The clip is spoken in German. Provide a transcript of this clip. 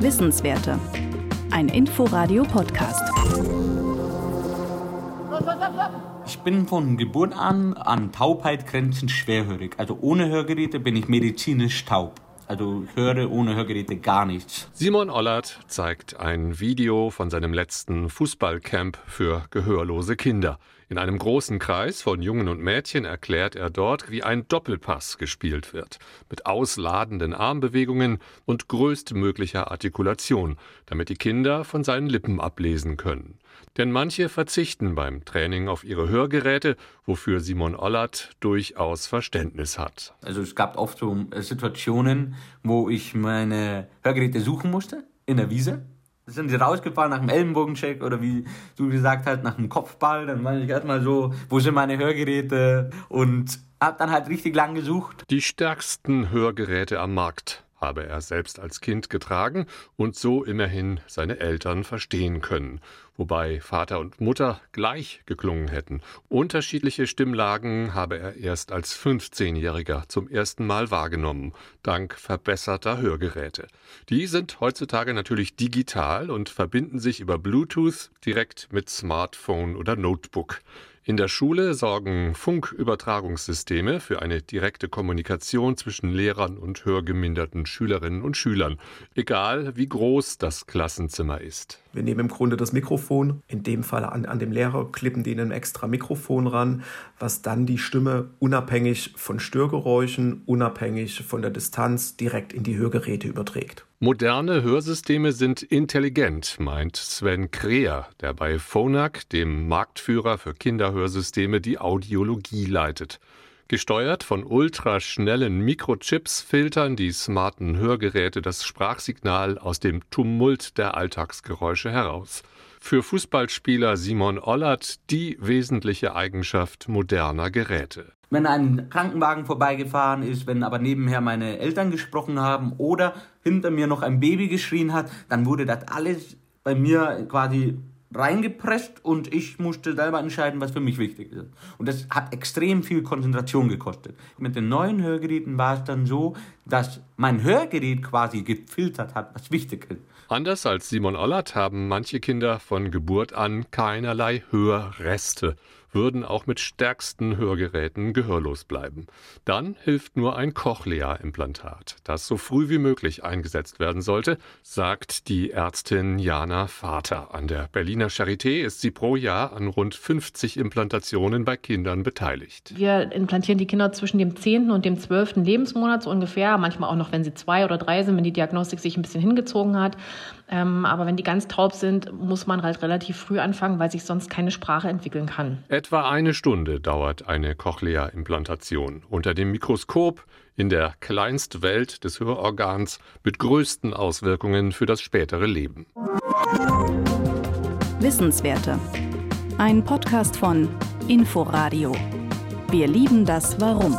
Wissenswerte. Ein Inforadio-Podcast. Ich bin von Geburt an an Taubheit grenzend schwerhörig. Also ohne Hörgeräte bin ich medizinisch taub. Also ich höre ohne Hörgeräte gar nichts. Simon Ollert zeigt ein Video von seinem letzten Fußballcamp für gehörlose Kinder. In einem großen Kreis von Jungen und Mädchen erklärt er dort, wie ein Doppelpass gespielt wird, mit ausladenden Armbewegungen und größtmöglicher Artikulation, damit die Kinder von seinen Lippen ablesen können. Denn manche verzichten beim Training auf ihre Hörgeräte, wofür Simon Ollert durchaus Verständnis hat. Also es gab oft so Situationen, wo ich meine Hörgeräte suchen musste in der Wiese sind sie rausgefahren nach dem Ellenbogencheck oder wie du gesagt hast, nach dem Kopfball. Dann war ich erstmal so, wo sind meine Hörgeräte? Und hab dann halt richtig lang gesucht. Die stärksten Hörgeräte am Markt habe er selbst als Kind getragen und so immerhin seine Eltern verstehen können, wobei Vater und Mutter gleich geklungen hätten. Unterschiedliche Stimmlagen habe er erst als 15-Jähriger zum ersten Mal wahrgenommen, dank verbesserter Hörgeräte. Die sind heutzutage natürlich digital und verbinden sich über Bluetooth direkt mit Smartphone oder Notebook. In der Schule sorgen Funkübertragungssysteme für eine direkte Kommunikation zwischen Lehrern und hörgeminderten Schülerinnen und Schülern, egal wie groß das Klassenzimmer ist. Wir nehmen im Grunde das Mikrofon, in dem Fall an, an dem Lehrer, klippen die ein extra Mikrofon ran, was dann die Stimme unabhängig von Störgeräuschen, unabhängig von der Distanz direkt in die Hörgeräte überträgt. Moderne Hörsysteme sind intelligent, meint Sven Kreher, der bei Phonak, dem Marktführer für Kinderhörsysteme, die Audiologie leitet. Gesteuert von ultraschnellen Mikrochips filtern die smarten Hörgeräte das Sprachsignal aus dem Tumult der Alltagsgeräusche heraus. Für Fußballspieler Simon Ollert die wesentliche Eigenschaft moderner Geräte wenn ein Krankenwagen vorbeigefahren ist, wenn aber nebenher meine Eltern gesprochen haben oder hinter mir noch ein Baby geschrien hat, dann wurde das alles bei mir quasi reingepresst und ich musste selber entscheiden, was für mich wichtig ist. Und das hat extrem viel Konzentration gekostet. Mit den neuen Hörgeräten war es dann so, dass mein Hörgerät quasi gefiltert hat, was wichtig ist. Anders als Simon Ollert haben manche Kinder von Geburt an keinerlei Hörreste würden auch mit stärksten Hörgeräten gehörlos bleiben. Dann hilft nur ein Cochlea-Implantat, das so früh wie möglich eingesetzt werden sollte, sagt die Ärztin Jana Vater. An der Berliner Charité ist sie pro Jahr an rund 50 Implantationen bei Kindern beteiligt. Wir implantieren die Kinder zwischen dem 10. und dem 12. Lebensmonat so ungefähr, manchmal auch noch, wenn sie zwei oder drei sind, wenn die Diagnostik sich ein bisschen hingezogen hat. Ähm, aber wenn die ganz taub sind, muss man halt relativ früh anfangen, weil sich sonst keine Sprache entwickeln kann. Etwa eine Stunde dauert eine Cochlea-Implantation unter dem Mikroskop in der Kleinstwelt des Hörorgans mit größten Auswirkungen für das spätere Leben. Wissenswerte. Ein Podcast von Inforadio. Wir lieben das Warum.